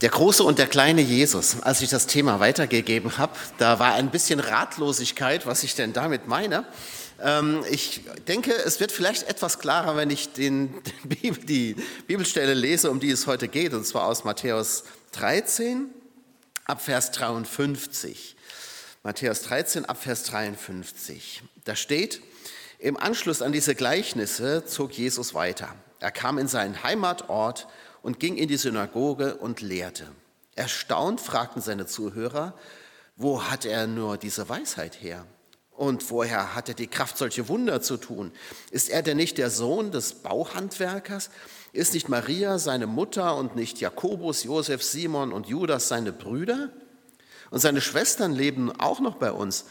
Der große und der kleine Jesus, als ich das Thema weitergegeben habe, da war ein bisschen Ratlosigkeit, was ich denn damit meine. Ähm, ich denke, es wird vielleicht etwas klarer, wenn ich den, die Bibelstelle lese, um die es heute geht, und zwar aus Matthäus 13 ab Vers 53. Matthäus 13 ab Vers 53. Da steht, im Anschluss an diese Gleichnisse zog Jesus weiter. Er kam in seinen Heimatort und ging in die Synagoge und lehrte. Erstaunt fragten seine Zuhörer, wo hat er nur diese Weisheit her? Und woher hat er die Kraft, solche Wunder zu tun? Ist er denn nicht der Sohn des Bauhandwerkers? Ist nicht Maria seine Mutter und nicht Jakobus, Josef, Simon und Judas seine Brüder? Und seine Schwestern leben auch noch bei uns.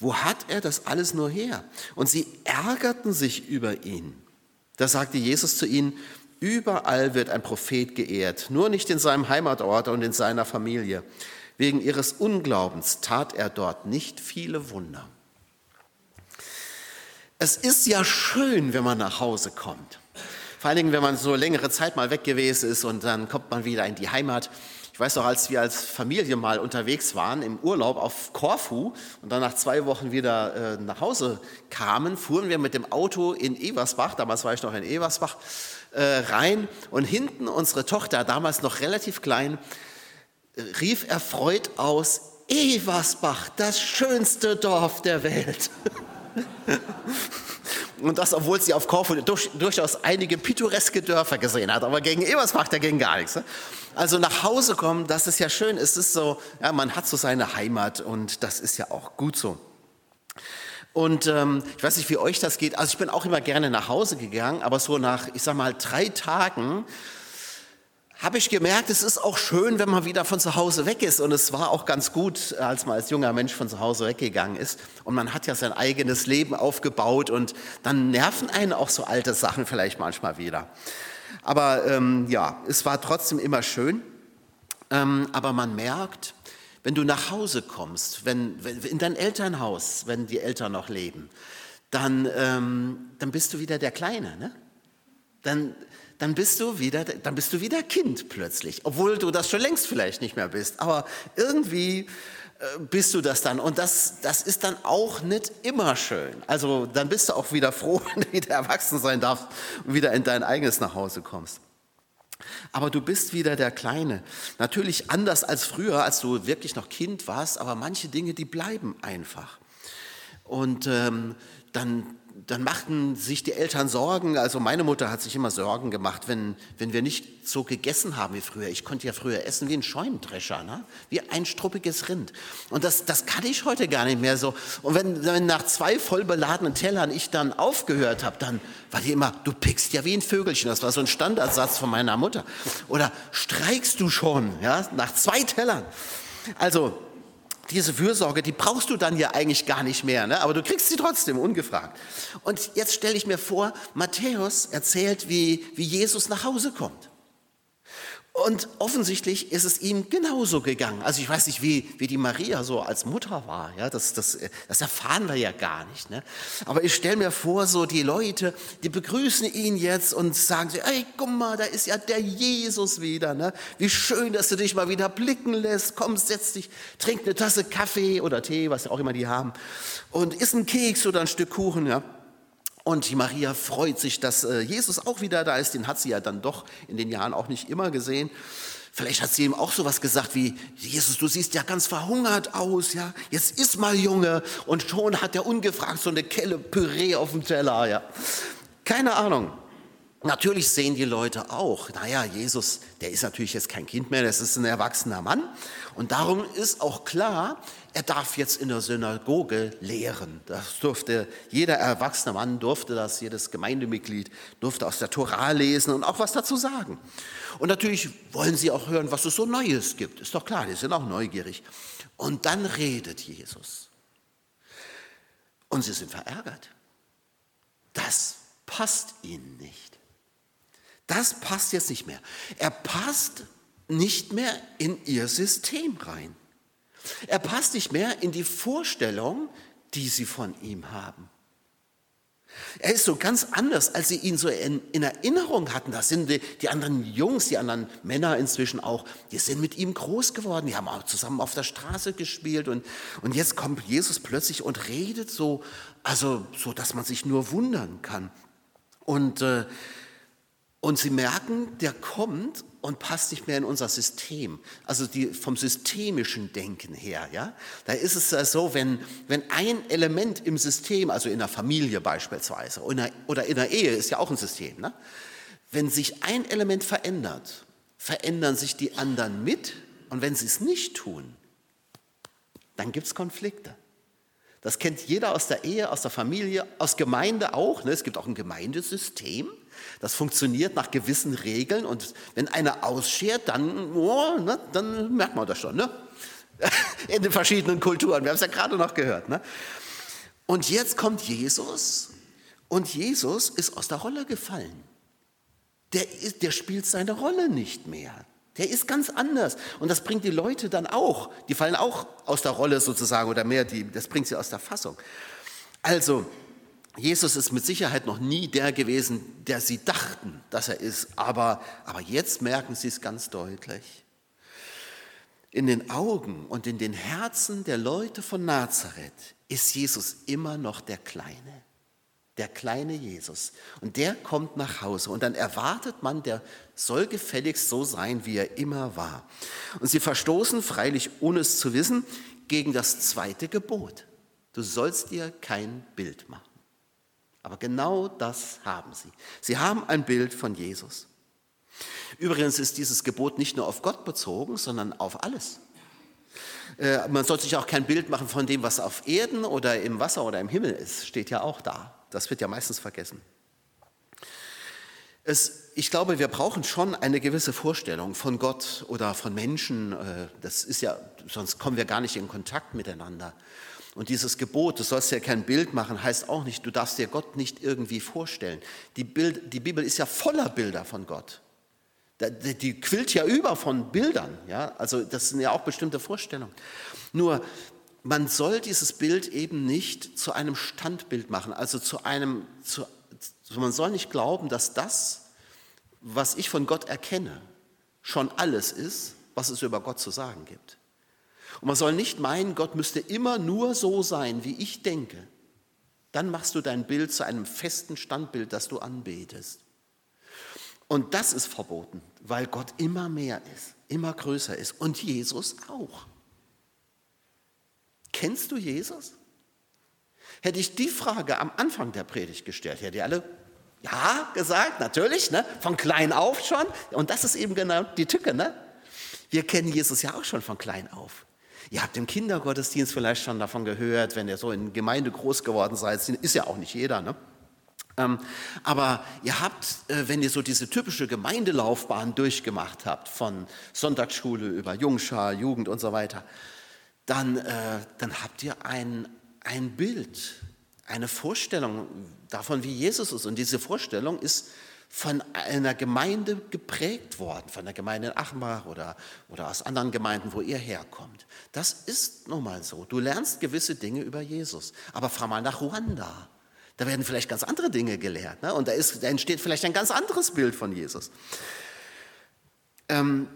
Wo hat er das alles nur her? Und sie ärgerten sich über ihn. Da sagte Jesus zu ihnen, Überall wird ein Prophet geehrt, nur nicht in seinem Heimatort und in seiner Familie. Wegen ihres Unglaubens tat er dort nicht viele Wunder. Es ist ja schön, wenn man nach Hause kommt. Vor allen Dingen, wenn man so längere Zeit mal weg gewesen ist und dann kommt man wieder in die Heimat. Ich weiß noch, als wir als Familie mal unterwegs waren im Urlaub auf Korfu und dann nach zwei Wochen wieder äh, nach Hause kamen, fuhren wir mit dem Auto in Eversbach, damals war ich noch in Eversbach, äh, rein und hinten unsere Tochter, damals noch relativ klein, rief erfreut aus, Eversbach, das schönste Dorf der Welt. Und das, obwohl sie auf Korfu durch, durchaus einige pittoreske Dörfer gesehen hat, aber gegen Eversbach, da ging gar nichts. Ne? Also nach Hause kommen, das ist ja schön, es ist so, ja, man hat so seine Heimat und das ist ja auch gut so. Und ähm, ich weiß nicht, wie euch das geht. Also ich bin auch immer gerne nach Hause gegangen, aber so nach, ich sag mal, drei Tagen habe ich gemerkt, es ist auch schön, wenn man wieder von zu Hause weg ist. Und es war auch ganz gut, als man als junger Mensch von zu Hause weggegangen ist. Und man hat ja sein eigenes Leben aufgebaut und dann nerven einen auch so alte Sachen vielleicht manchmal wieder. Aber ähm, ja, es war trotzdem immer schön. Ähm, aber man merkt, wenn du nach Hause kommst, wenn, wenn in dein Elternhaus, wenn die Eltern noch leben, dann, ähm, dann bist du wieder der Kleine. Ne? Dann, dann, bist du wieder, dann bist du wieder Kind plötzlich, obwohl du das schon längst vielleicht nicht mehr bist. Aber irgendwie äh, bist du das dann. Und das, das ist dann auch nicht immer schön. Also dann bist du auch wieder froh, wenn du wieder erwachsen sein darfst und wieder in dein eigenes Nachhause kommst. Aber du bist wieder der Kleine. Natürlich anders als früher, als du wirklich noch Kind warst, aber manche Dinge, die bleiben einfach. Und ähm, dann dann machten sich die Eltern Sorgen. Also meine Mutter hat sich immer Sorgen gemacht, wenn, wenn wir nicht so gegessen haben wie früher. Ich konnte ja früher essen wie ein Scheunendrescher, ne? wie ein struppiges Rind. Und das, das kann ich heute gar nicht mehr so. Und wenn, wenn nach zwei voll beladenen Tellern ich dann aufgehört habe, dann war die immer, du pickst ja wie ein Vögelchen. Das war so ein Standardsatz von meiner Mutter. Oder streikst du schon, ja, nach zwei Tellern. Also diese Fürsorge, die brauchst du dann ja eigentlich gar nicht mehr, ne? aber du kriegst sie trotzdem ungefragt. Und jetzt stelle ich mir vor, Matthäus erzählt, wie, wie Jesus nach Hause kommt. Und offensichtlich ist es ihm genauso gegangen. Also ich weiß nicht, wie, wie die Maria so als Mutter war. Ja, das, das, das erfahren wir ja gar nicht. Ne? Aber ich stelle mir vor, so die Leute, die begrüßen ihn jetzt und sagen sie, ey, guck mal, da ist ja der Jesus wieder. Ne? Wie schön, dass du dich mal wieder blicken lässt. Komm, setz dich, trink eine Tasse Kaffee oder Tee, was auch immer die haben. Und isst einen Keks oder ein Stück Kuchen. Ja? Und die Maria freut sich, dass äh, Jesus auch wieder da ist. Den hat sie ja dann doch in den Jahren auch nicht immer gesehen. Vielleicht hat sie ihm auch sowas gesagt wie, Jesus, du siehst ja ganz verhungert aus, ja. Jetzt iss mal, Junge. Und schon hat er ungefragt so eine Kelle Püree auf dem Teller, ja. Keine Ahnung. Natürlich sehen die Leute auch, naja, Jesus, der ist natürlich jetzt kein Kind mehr, das ist ein erwachsener Mann. Und darum ist auch klar, er darf jetzt in der Synagoge lehren. Das durfte jeder erwachsene Mann, durfte das, jedes Gemeindemitglied durfte aus der Tora lesen und auch was dazu sagen. Und natürlich wollen sie auch hören, was es so Neues gibt. Ist doch klar, die sind auch neugierig. Und dann redet Jesus. Und sie sind verärgert. Das passt ihnen nicht. Das passt jetzt nicht mehr. Er passt nicht mehr in ihr System rein. Er passt nicht mehr in die Vorstellung, die sie von ihm haben. Er ist so ganz anders, als sie ihn so in, in Erinnerung hatten. Das sind die, die, anderen Jungs, die anderen Männer inzwischen auch, die sind mit ihm groß geworden. Die haben auch zusammen auf der Straße gespielt. Und, und jetzt kommt Jesus plötzlich und redet so, also so, dass man sich nur wundern kann. Und, äh, und sie merken, der kommt und passt nicht mehr in unser System. Also die, vom systemischen Denken her. Ja? Da ist es so, wenn, wenn ein Element im System, also in der Familie beispielsweise oder in der, Ehe ist ja auch ein System, ne? wenn sich ein Element verändert, verändern sich die anderen mit und wenn sie es nicht tun, dann gibt es Konflikte. Das kennt jeder aus der Ehe, aus der Familie, aus Gemeinde auch. Ne? Es gibt auch ein Gemeindesystem. Das funktioniert nach gewissen Regeln und wenn einer ausschert, dann, oh, ne, dann merkt man das schon. Ne? In den verschiedenen Kulturen. Wir haben es ja gerade noch gehört. Ne? Und jetzt kommt Jesus und Jesus ist aus der Rolle gefallen. Der, der spielt seine Rolle nicht mehr. Der ist ganz anders. Und das bringt die Leute dann auch. Die fallen auch aus der Rolle sozusagen oder mehr, die, das bringt sie aus der Fassung. Also, Jesus ist mit Sicherheit noch nie der gewesen, der sie dachten, dass er ist. Aber, aber jetzt merken sie es ganz deutlich. In den Augen und in den Herzen der Leute von Nazareth ist Jesus immer noch der Kleine. Der kleine Jesus. Und der kommt nach Hause. Und dann erwartet man, der soll gefälligst so sein, wie er immer war. Und sie verstoßen, freilich ohne es zu wissen, gegen das zweite Gebot. Du sollst dir kein Bild machen. Aber genau das haben sie. Sie haben ein Bild von Jesus. Übrigens ist dieses Gebot nicht nur auf Gott bezogen, sondern auf alles. Äh, man soll sich auch kein Bild machen von dem, was auf Erden oder im Wasser oder im Himmel ist, steht ja auch da. Das wird ja meistens vergessen. Es, ich glaube, wir brauchen schon eine gewisse Vorstellung von Gott oder von Menschen. Äh, das ist ja, sonst kommen wir gar nicht in Kontakt miteinander. Und dieses Gebot, du sollst ja kein Bild machen, heißt auch nicht, du darfst dir Gott nicht irgendwie vorstellen. Die, Bild, die Bibel ist ja voller Bilder von Gott. Die quillt ja über von Bildern. Ja? Also das sind ja auch bestimmte Vorstellungen. Nur man soll dieses Bild eben nicht zu einem Standbild machen. Also zu einem, zu, man soll nicht glauben, dass das, was ich von Gott erkenne, schon alles ist, was es über Gott zu sagen gibt. Und man soll nicht meinen, Gott müsste immer nur so sein, wie ich denke. Dann machst du dein Bild zu einem festen Standbild, das du anbetest. Und das ist verboten, weil Gott immer mehr ist, immer größer ist und Jesus auch. Kennst du Jesus? Hätte ich die Frage am Anfang der Predigt gestellt, hätte ihr alle ja gesagt, natürlich, ne? von klein auf schon. Und das ist eben genau die Tücke. Ne? Wir kennen Jesus ja auch schon von klein auf. Ihr habt im Kindergottesdienst vielleicht schon davon gehört, wenn ihr so in Gemeinde groß geworden seid, ist ja auch nicht jeder, ne? Ähm, aber ihr habt, äh, wenn ihr so diese typische Gemeindelaufbahn durchgemacht habt, von Sonntagsschule über Jungschar, Jugend und so weiter, dann, äh, dann habt ihr ein, ein Bild, eine Vorstellung davon, wie Jesus ist. Und diese Vorstellung ist von einer Gemeinde geprägt worden, von der Gemeinde in Achmach oder, oder aus anderen Gemeinden, wo ihr herkommt. Das ist nun mal so. Du lernst gewisse Dinge über Jesus. Aber fahr mal nach Ruanda. Da werden vielleicht ganz andere Dinge gelehrt. Ne? Und da, ist, da, entsteht vielleicht ein ganz anderes Bild von Jesus. Ähm,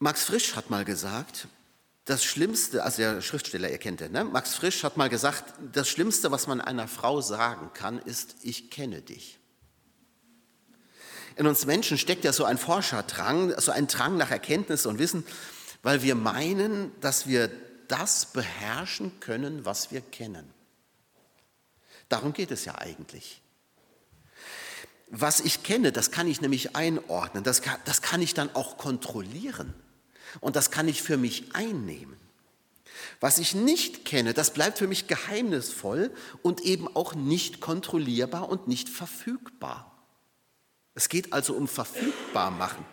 Max Frisch hat mal gesagt, das Schlimmste, also der Schriftsteller, ihr kennt den, ne? Max Frisch hat mal gesagt, das Schlimmste, was man einer Frau sagen kann, ist, ich kenne dich. In uns Menschen steckt ja so ein Forscherdrang, so ein Drang nach Erkenntnis und Wissen, weil wir meinen, dass wir das beherrschen können, was wir kennen. Darum geht es ja eigentlich. Was ich kenne, das kann ich nämlich einordnen, das kann, das kann ich dann auch kontrollieren und das kann ich für mich einnehmen. Was ich nicht kenne, das bleibt für mich geheimnisvoll und eben auch nicht kontrollierbar und nicht verfügbar. Es geht also um verfügbar machen.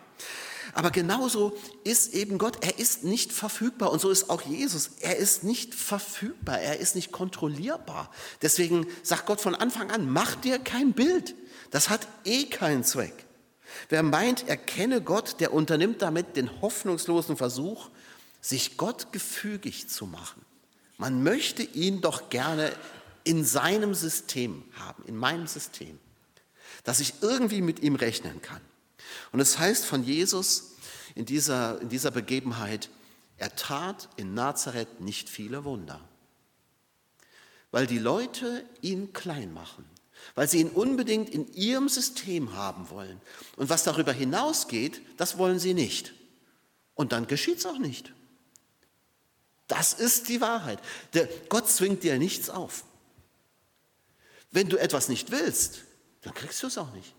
Aber genauso ist eben Gott, er ist nicht verfügbar und so ist auch Jesus, er ist nicht verfügbar, er ist nicht kontrollierbar. Deswegen sagt Gott von Anfang an, mach dir kein Bild, das hat eh keinen Zweck. Wer meint, er kenne Gott, der unternimmt damit den hoffnungslosen Versuch, sich Gott gefügig zu machen. Man möchte ihn doch gerne in seinem System haben, in meinem System, dass ich irgendwie mit ihm rechnen kann. Und es heißt von Jesus in dieser, in dieser Begebenheit, er tat in Nazareth nicht viele Wunder, weil die Leute ihn klein machen, weil sie ihn unbedingt in ihrem System haben wollen. Und was darüber hinausgeht, das wollen sie nicht. Und dann geschieht es auch nicht. Das ist die Wahrheit. Der Gott zwingt dir nichts auf. Wenn du etwas nicht willst, dann kriegst du es auch nicht.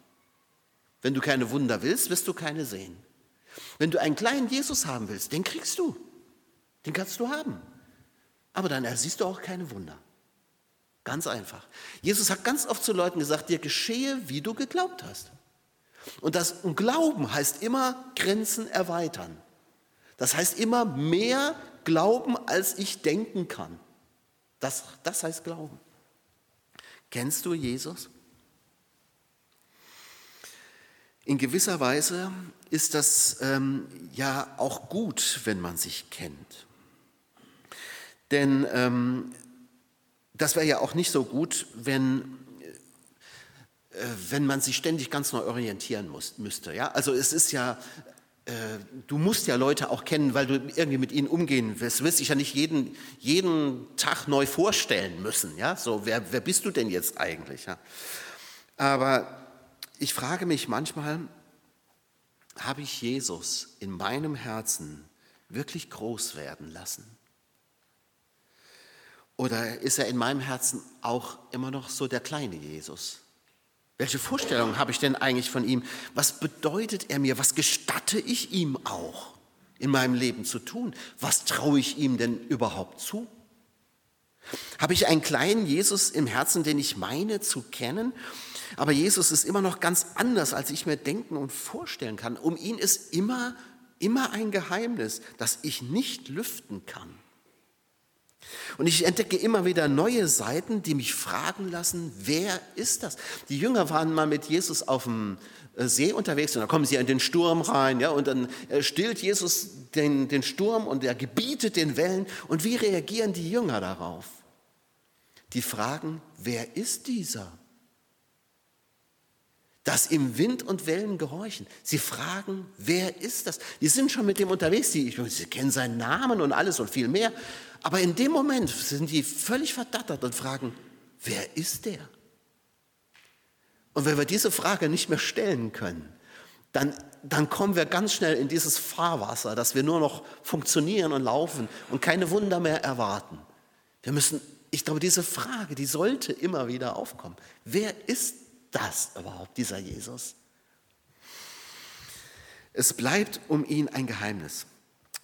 Wenn du keine Wunder willst, wirst du keine sehen. Wenn du einen kleinen Jesus haben willst, den kriegst du. Den kannst du haben. Aber dann siehst du auch keine Wunder. Ganz einfach. Jesus hat ganz oft zu Leuten gesagt, dir geschehe, wie du geglaubt hast. Und das Glauben heißt immer Grenzen erweitern. Das heißt immer mehr glauben, als ich denken kann. Das, das heißt Glauben. Kennst du Jesus? In gewisser Weise ist das ähm, ja auch gut, wenn man sich kennt. Denn ähm, das wäre ja auch nicht so gut, wenn, äh, wenn man sich ständig ganz neu orientieren muss, müsste. Ja? Also es ist ja äh, du musst ja Leute auch kennen, weil du irgendwie mit ihnen umgehen willst. Du wirst dich ja nicht jeden, jeden Tag neu vorstellen müssen. Ja? So, wer, wer bist du denn jetzt eigentlich? Ja? Aber ich frage mich manchmal, habe ich Jesus in meinem Herzen wirklich groß werden lassen? Oder ist er in meinem Herzen auch immer noch so der kleine Jesus? Welche Vorstellungen habe ich denn eigentlich von ihm? Was bedeutet er mir? Was gestatte ich ihm auch in meinem Leben zu tun? Was traue ich ihm denn überhaupt zu? Habe ich einen kleinen Jesus im Herzen, den ich meine zu kennen? Aber Jesus ist immer noch ganz anders, als ich mir denken und vorstellen kann. Um ihn ist immer, immer ein Geheimnis, das ich nicht lüften kann. Und ich entdecke immer wieder neue Seiten, die mich fragen lassen, wer ist das? Die Jünger waren mal mit Jesus auf dem See unterwegs und dann kommen sie in den Sturm rein, ja, und dann äh, stillt Jesus den, den Sturm und er gebietet den Wellen. Und wie reagieren die Jünger darauf? Die fragen, wer ist dieser? dass ihm Wind und Wellen gehorchen. Sie fragen, wer ist das? Die sind schon mit dem unterwegs, die, sie kennen seinen Namen und alles und viel mehr. Aber in dem Moment sind die völlig verdattert und fragen, wer ist der? Und wenn wir diese Frage nicht mehr stellen können, dann, dann kommen wir ganz schnell in dieses Fahrwasser, dass wir nur noch funktionieren und laufen und keine Wunder mehr erwarten. Wir müssen, ich glaube, diese Frage, die sollte immer wieder aufkommen. Wer ist das überhaupt, dieser Jesus? Es bleibt um ihn ein Geheimnis.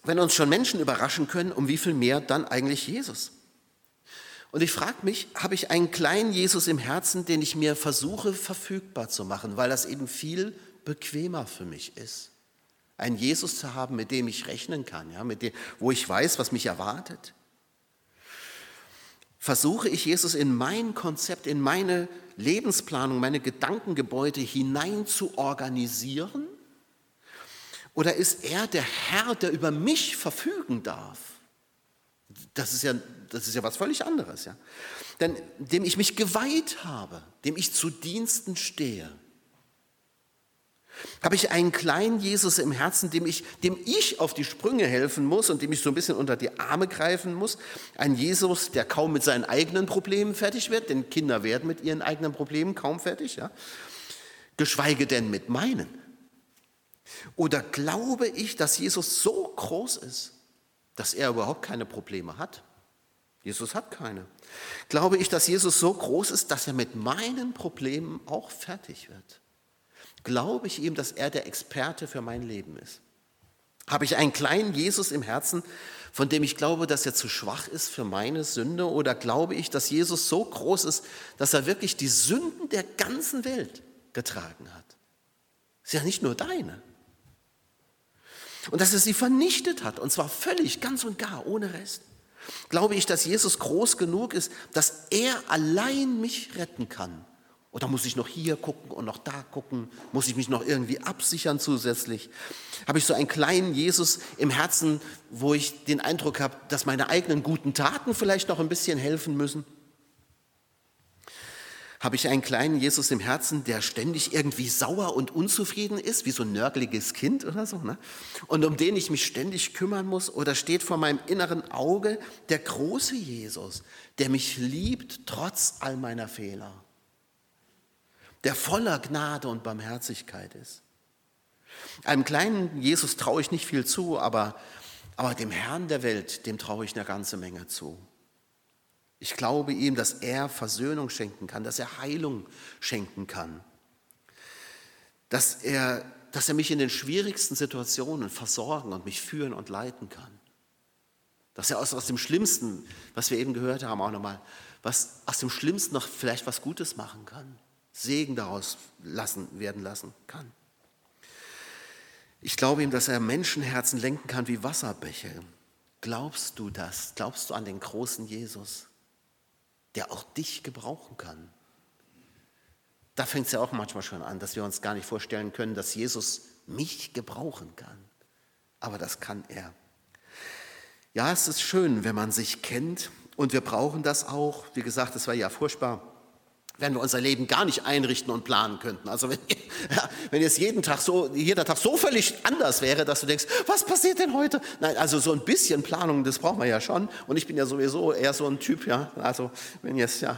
Wenn uns schon Menschen überraschen können, um wie viel mehr dann eigentlich Jesus? Und ich frage mich, habe ich einen kleinen Jesus im Herzen, den ich mir versuche verfügbar zu machen, weil das eben viel bequemer für mich ist? Einen Jesus zu haben, mit dem ich rechnen kann, ja, mit dem, wo ich weiß, was mich erwartet? Versuche ich Jesus in mein Konzept, in meine Lebensplanung, meine Gedankengebäude hinein zu organisieren? Oder ist er der Herr, der über mich verfügen darf? Das ist ja, das ist ja was völlig anderes. Ja? Denn dem ich mich geweiht habe, dem ich zu Diensten stehe, habe ich einen kleinen Jesus im Herzen, dem ich, dem ich auf die Sprünge helfen muss und dem ich so ein bisschen unter die Arme greifen muss. Ein Jesus, der kaum mit seinen eigenen Problemen fertig wird, denn Kinder werden mit ihren eigenen Problemen kaum fertig, ja? geschweige denn mit meinen. Oder glaube ich, dass Jesus so groß ist, dass er überhaupt keine Probleme hat? Jesus hat keine. Glaube ich, dass Jesus so groß ist, dass er mit meinen Problemen auch fertig wird? Glaube ich ihm, dass er der Experte für mein Leben ist? Habe ich einen kleinen Jesus im Herzen, von dem ich glaube, dass er zu schwach ist für meine Sünde? Oder glaube ich, dass Jesus so groß ist, dass er wirklich die Sünden der ganzen Welt getragen hat? Ist ja nicht nur deine und dass er sie vernichtet hat, und zwar völlig, ganz und gar, ohne Rest. Glaube ich, dass Jesus groß genug ist, dass er allein mich retten kann? Oder muss ich noch hier gucken und noch da gucken? Muss ich mich noch irgendwie absichern zusätzlich? Habe ich so einen kleinen Jesus im Herzen, wo ich den Eindruck habe, dass meine eigenen guten Taten vielleicht noch ein bisschen helfen müssen? Habe ich einen kleinen Jesus im Herzen, der ständig irgendwie sauer und unzufrieden ist, wie so ein nörgeliges Kind oder so, ne? und um den ich mich ständig kümmern muss? Oder steht vor meinem inneren Auge der große Jesus, der mich liebt trotz all meiner Fehler, der voller Gnade und Barmherzigkeit ist? Einem kleinen Jesus traue ich nicht viel zu, aber, aber dem Herrn der Welt, dem traue ich eine ganze Menge zu. Ich glaube ihm, dass er Versöhnung schenken kann, dass er Heilung schenken kann, dass er, dass er mich in den schwierigsten Situationen versorgen und mich führen und leiten kann. Dass er aus, aus dem Schlimmsten, was wir eben gehört haben, auch nochmal, was aus dem Schlimmsten noch vielleicht was Gutes machen kann, Segen daraus lassen, werden lassen kann. Ich glaube ihm, dass er Menschenherzen lenken kann wie Wasserbäche. Glaubst du das? Glaubst du an den großen Jesus? Der auch dich gebrauchen kann. Da fängt es ja auch manchmal schon an, dass wir uns gar nicht vorstellen können, dass Jesus mich gebrauchen kann. Aber das kann er. Ja, es ist schön, wenn man sich kennt und wir brauchen das auch. Wie gesagt, es war ja furchtbar, wenn wir unser Leben gar nicht einrichten und planen könnten. Also wenn, ja, wenn jetzt jeden Tag so, jeder Tag so völlig anders wäre, dass du denkst, was passiert denn heute? Nein, also so ein bisschen Planung, das brauchen wir ja schon. Und ich bin ja sowieso eher so ein Typ, ja. Also wenn jetzt ja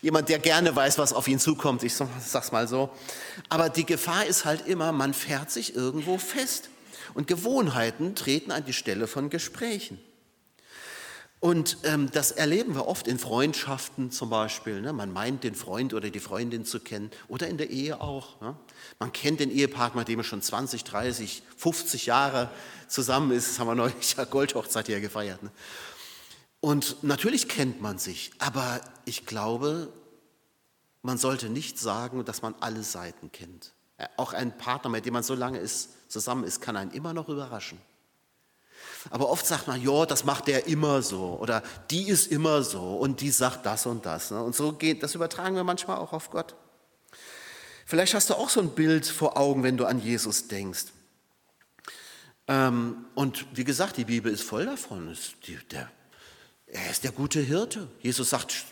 jemand, der gerne weiß, was auf ihn zukommt, ich sag's mal so. Aber die Gefahr ist halt immer, man fährt sich irgendwo fest. Und Gewohnheiten treten an die Stelle von Gesprächen. Und ähm, das erleben wir oft in Freundschaften zum Beispiel. Ne? Man meint, den Freund oder die Freundin zu kennen oder in der Ehe auch. Ne? Man kennt den Ehepartner, mit dem er schon 20, 30, 50 Jahre zusammen ist. Das haben wir neulich ja Goldhochzeit hier gefeiert. Ne? Und natürlich kennt man sich, aber ich glaube, man sollte nicht sagen, dass man alle Seiten kennt. Auch ein Partner, mit dem man so lange ist, zusammen ist, kann einen immer noch überraschen. Aber oft sagt man, ja, das macht der immer so oder die ist immer so und die sagt das und das. Ne? Und so geht, das übertragen wir manchmal auch auf Gott. Vielleicht hast du auch so ein Bild vor Augen, wenn du an Jesus denkst. Ähm, und wie gesagt, die Bibel ist voll davon. er ist der gute Hirte. Jesus sagt,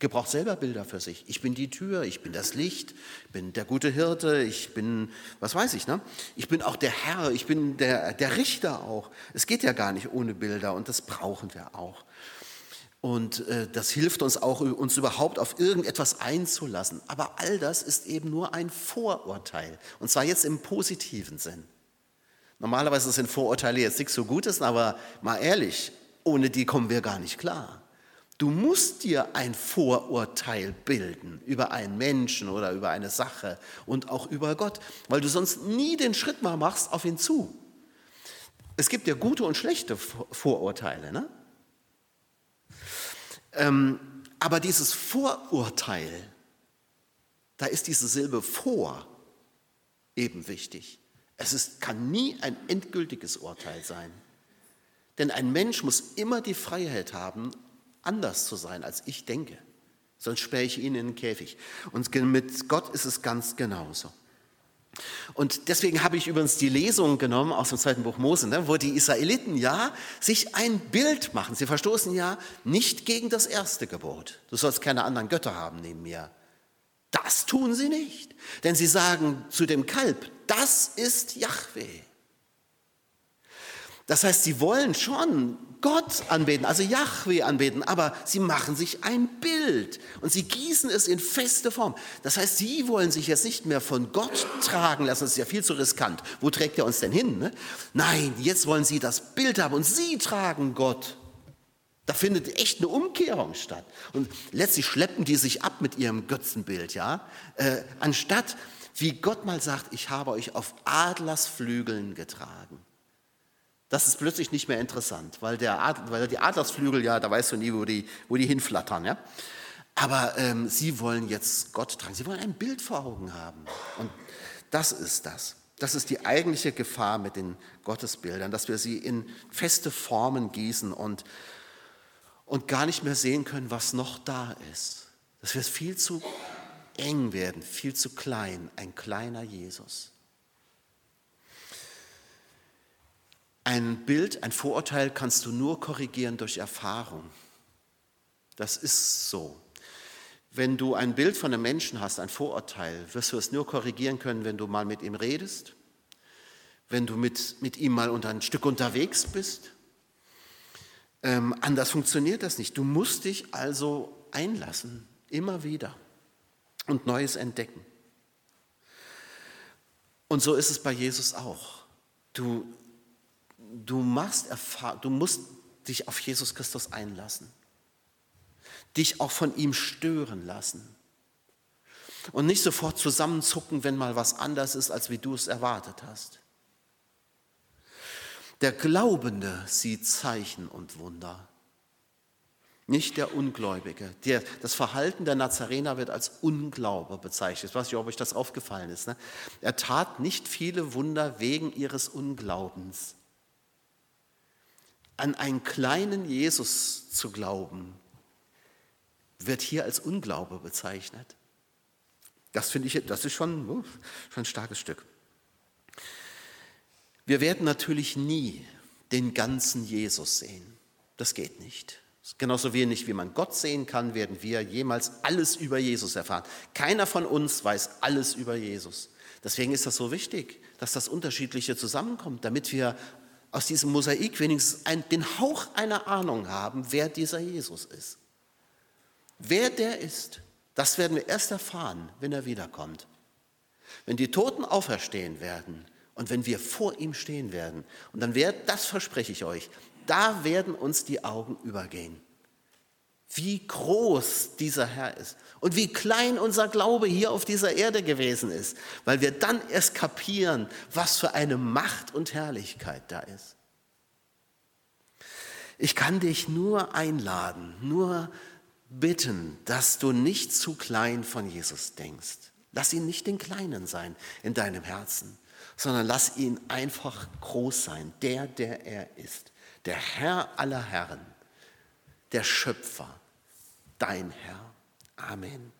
gebraucht selber Bilder für sich. Ich bin die Tür, ich bin das Licht, ich bin der gute Hirte, ich bin, was weiß ich, ne? Ich bin auch der Herr, ich bin der, der Richter auch. Es geht ja gar nicht ohne Bilder und das brauchen wir auch. Und äh, das hilft uns auch, uns überhaupt auf irgendetwas einzulassen. Aber all das ist eben nur ein Vorurteil. Und zwar jetzt im positiven Sinn. Normalerweise sind Vorurteile jetzt nichts so Gutes, aber mal ehrlich, ohne die kommen wir gar nicht klar. Du musst dir ein Vorurteil bilden über einen Menschen oder über eine Sache und auch über Gott, weil du sonst nie den Schritt mal machst auf ihn zu. Es gibt ja gute und schlechte Vorurteile, ne? Ähm, aber dieses Vorurteil, da ist diese Silbe vor eben wichtig. Es ist, kann nie ein endgültiges Urteil sein. Denn ein Mensch muss immer die Freiheit haben, anders zu sein, als ich denke. Sonst sperre ich ihn in den Käfig. Und mit Gott ist es ganz genauso. Und deswegen habe ich übrigens die Lesung genommen aus dem zweiten Buch Mose, ne, wo die Israeliten ja sich ein Bild machen. Sie verstoßen ja nicht gegen das erste Gebot. Du sollst keine anderen Götter haben neben mir. Das tun sie nicht. Denn sie sagen zu dem Kalb, das ist Yahweh. Das heißt, sie wollen schon Gott anbeten, also Yahweh anbeten, aber sie machen sich ein Bild und sie gießen es in feste Form. Das heißt, sie wollen sich jetzt nicht mehr von Gott tragen lassen, das ist ja viel zu riskant. Wo trägt er uns denn hin? Ne? Nein, jetzt wollen sie das Bild haben und sie tragen Gott. Da findet echt eine Umkehrung statt. Und letztlich schleppen die sich ab mit ihrem Götzenbild, ja, äh, anstatt wie Gott mal sagt, ich habe euch auf Adlersflügeln getragen. Das ist plötzlich nicht mehr interessant, weil, der Ad, weil die Adlersflügel, ja, da weißt du nie, wo die, wo die hinflattern. Ja? Aber ähm, sie wollen jetzt Gott tragen, sie wollen ein Bild vor Augen haben. Und das ist das. Das ist die eigentliche Gefahr mit den Gottesbildern, dass wir sie in feste Formen gießen und, und gar nicht mehr sehen können, was noch da ist. Dass wir viel zu eng werden, viel zu klein, ein kleiner Jesus. Ein Bild, ein Vorurteil kannst du nur korrigieren durch Erfahrung. Das ist so. Wenn du ein Bild von einem Menschen hast, ein Vorurteil, wirst du es nur korrigieren können, wenn du mal mit ihm redest, wenn du mit, mit ihm mal unter ein Stück unterwegs bist. Ähm, anders funktioniert das nicht. Du musst dich also einlassen, immer wieder und Neues entdecken. Und so ist es bei Jesus auch. Du, du, machst du musst dich auf Jesus Christus einlassen, dich auch von ihm stören lassen und nicht sofort zusammenzucken, wenn mal was anders ist, als wie du es erwartet hast. Der Glaubende sieht Zeichen und Wunder, nicht der Ungläubige. Der, das Verhalten der Nazarener wird als Unglaube bezeichnet. Ich weiß nicht, ob euch das aufgefallen ist. Ne? Er tat nicht viele Wunder wegen ihres Unglaubens. An einen kleinen Jesus zu glauben, wird hier als Unglaube bezeichnet. Das finde ich, das ist schon, schon ein starkes Stück. Wir werden natürlich nie den ganzen Jesus sehen. Das geht nicht. Genauso wenig wie man Gott sehen kann, werden wir jemals alles über Jesus erfahren. Keiner von uns weiß alles über Jesus. Deswegen ist das so wichtig, dass das Unterschiedliche zusammenkommt, damit wir aus diesem Mosaik wenigstens ein, den Hauch einer Ahnung haben, wer dieser Jesus ist. Wer der ist, das werden wir erst erfahren, wenn er wiederkommt. Wenn die Toten auferstehen werden und wenn wir vor ihm stehen werden. Und dann wird, das verspreche ich euch, da werden uns die Augen übergehen. Wie groß dieser Herr ist und wie klein unser Glaube hier auf dieser Erde gewesen ist, weil wir dann erst kapieren, was für eine Macht und Herrlichkeit da ist. Ich kann dich nur einladen, nur bitten, dass du nicht zu klein von Jesus denkst. Lass ihn nicht den Kleinen sein in deinem Herzen, sondern lass ihn einfach groß sein, der, der er ist der Herr aller Herren, der Schöpfer, dein Herr. Amen.